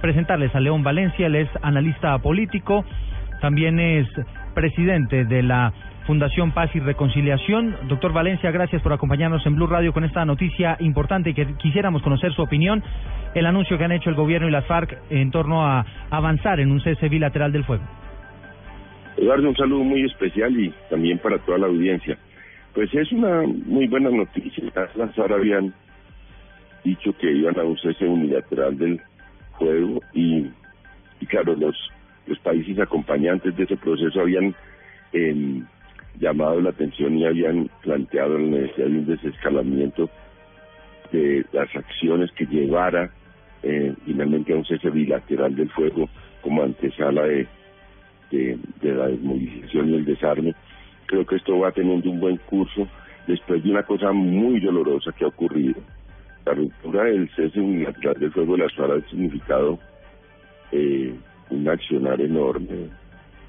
presentarles a León Valencia, él es analista político, también es presidente de la Fundación Paz y Reconciliación. Doctor Valencia, gracias por acompañarnos en Blue Radio con esta noticia importante que quisiéramos conocer su opinión, el anuncio que han hecho el gobierno y las FARC en torno a avanzar en un cese bilateral del fuego. Eduardo, un saludo muy especial y también para toda la audiencia. Pues es una muy buena noticia. Las FARC habían dicho que iban a un cese unilateral del fuego y, claro, los, los países acompañantes de ese proceso habían eh, llamado la atención y habían planteado la necesidad de un desescalamiento de las acciones que llevara eh, finalmente a un cese bilateral del fuego como antesala de, de, de la desmovilización y el desarme. Creo que esto va teniendo un buen curso después de una cosa muy dolorosa que ha ocurrido. La ruptura del cese unilateral del fuego de las FARC ha significado eh, un accionar enorme,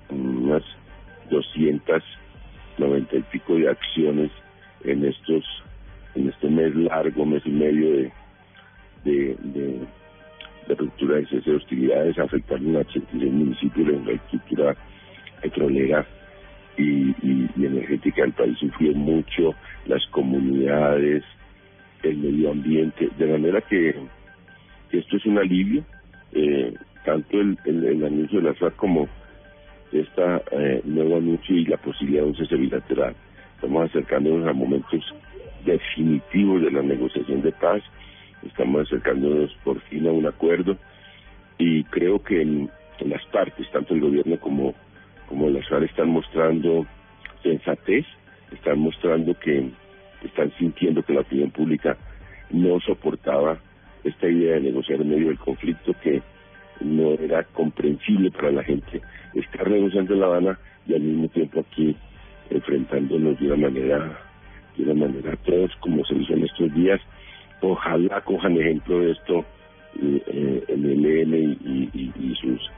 unas 200 noventa y pico de acciones en estos en este mes largo, mes y medio de, de, de, de ruptura de cese de hostilidades, afectaron a 86 municipios, la infraestructura petrolera y, y, y, energética del país. Sufrió mucho, las comunidades, el medio ambiente, de manera que, esto es un alivio, eh, tanto el, el, anuncio de la FARC como esta eh, nuevo anuncio y la posibilidad de un cese bilateral. Estamos acercándonos a momentos definitivos de la negociación de paz, estamos acercándonos por fin a un acuerdo y creo que en, en las partes, tanto el gobierno como, como las están mostrando sensatez, están mostrando que están sintiendo que la opinión pública no soportaba esta idea de negociar en medio del conflicto que no era comprensible para la gente estar negociando en La Habana y al mismo tiempo aquí enfrentándonos de una manera, de una manera todos como se hizo en estos días. Ojalá cojan ejemplo de esto eh, el ELN y, sus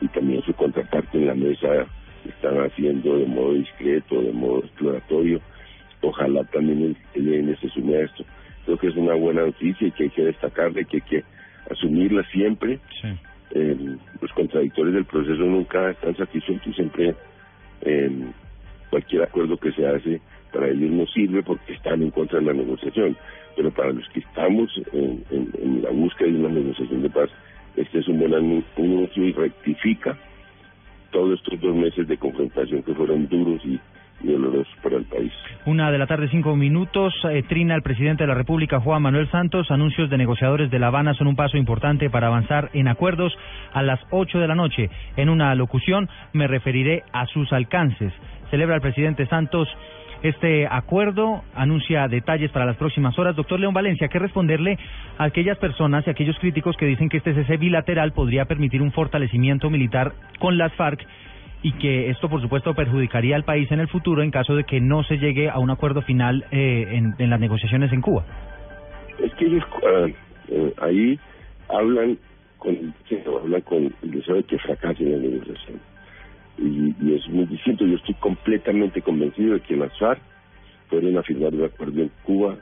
y también su contraparte en la mesa están haciendo de modo discreto, de modo exploratorio. Ojalá también el ELN se sume a esto. Creo que es una buena noticia y que hay que destacarla y que hay que asumirla siempre. Sí eh, los contradictores del proceso nunca están satisfechos y siempre eh, cualquier acuerdo que se hace para ellos no sirve porque están en contra de la negociación. Pero para los que estamos en, en, en la búsqueda de una negociación de paz, este es un buen anuncio y rectifica todos estos dos meses de confrontación que fueron duros y y para el país. Una de la tarde, cinco minutos. Eh, trina el presidente de la República, Juan Manuel Santos. Anuncios de negociadores de La Habana son un paso importante para avanzar en acuerdos. A las ocho de la noche, en una locución, me referiré a sus alcances. Celebra el presidente Santos este acuerdo, anuncia detalles para las próximas horas. Doctor León Valencia, ¿qué responderle a aquellas personas y a aquellos críticos que dicen que este cese bilateral podría permitir un fortalecimiento militar con las FARC y que esto, por supuesto, perjudicaría al país en el futuro en caso de que no se llegue a un acuerdo final eh, en, las negociaciones en Cuba? Es que ellos uh, uh, ahí hablan con, hablan con el deseo de que fracase la negociación. Y, y, es muy distinto. Yo estoy completamente convencido de que las FARC fueron a firmar un acuerdo en Cuba,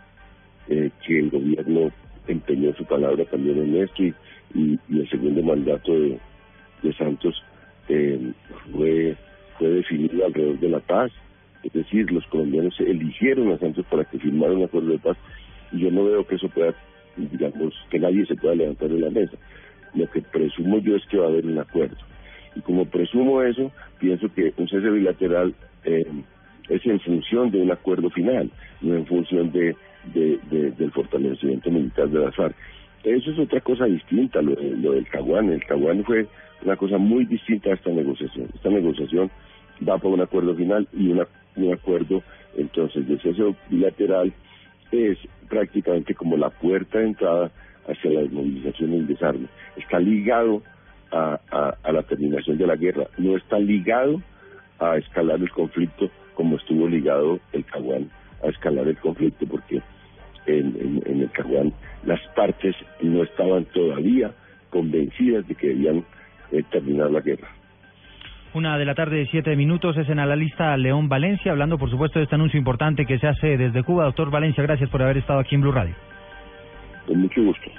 eh, que el gobierno empeñó su palabra también en esto y, y, y el segundo mandato de, de Santos eh, fue, fue definido alrededor de la paz. Es decir, los colombianos eligieron a Santos para que firmara un acuerdo de paz y yo no veo que eso pueda, digamos, que nadie se pueda levantar de la mesa. Lo que presumo yo es que va a haber un acuerdo. Y como presumo eso, pienso que un cese bilateral eh, es en función de un acuerdo final, no en función de, de, de, del fortalecimiento militar de la FARC. Eso es otra cosa distinta, lo, lo del Caguán. El Caguán fue una cosa muy distinta a esta negociación. Esta negociación va por un acuerdo final y una, un acuerdo entonces de cese bilateral es prácticamente como la puerta de entrada hacia la desmovilización y el desarme. Está ligado a, la terminación de la guerra, no está ligado a escalar el conflicto como estuvo ligado el Caguán a escalar el conflicto, porque estaban todavía convencidas de que debían eh, terminar la guerra. Una de la tarde de siete minutos es en la lista León Valencia, hablando por supuesto de este anuncio importante que se hace desde Cuba. Doctor Valencia, gracias por haber estado aquí en Blue Radio. Con mucho gusto.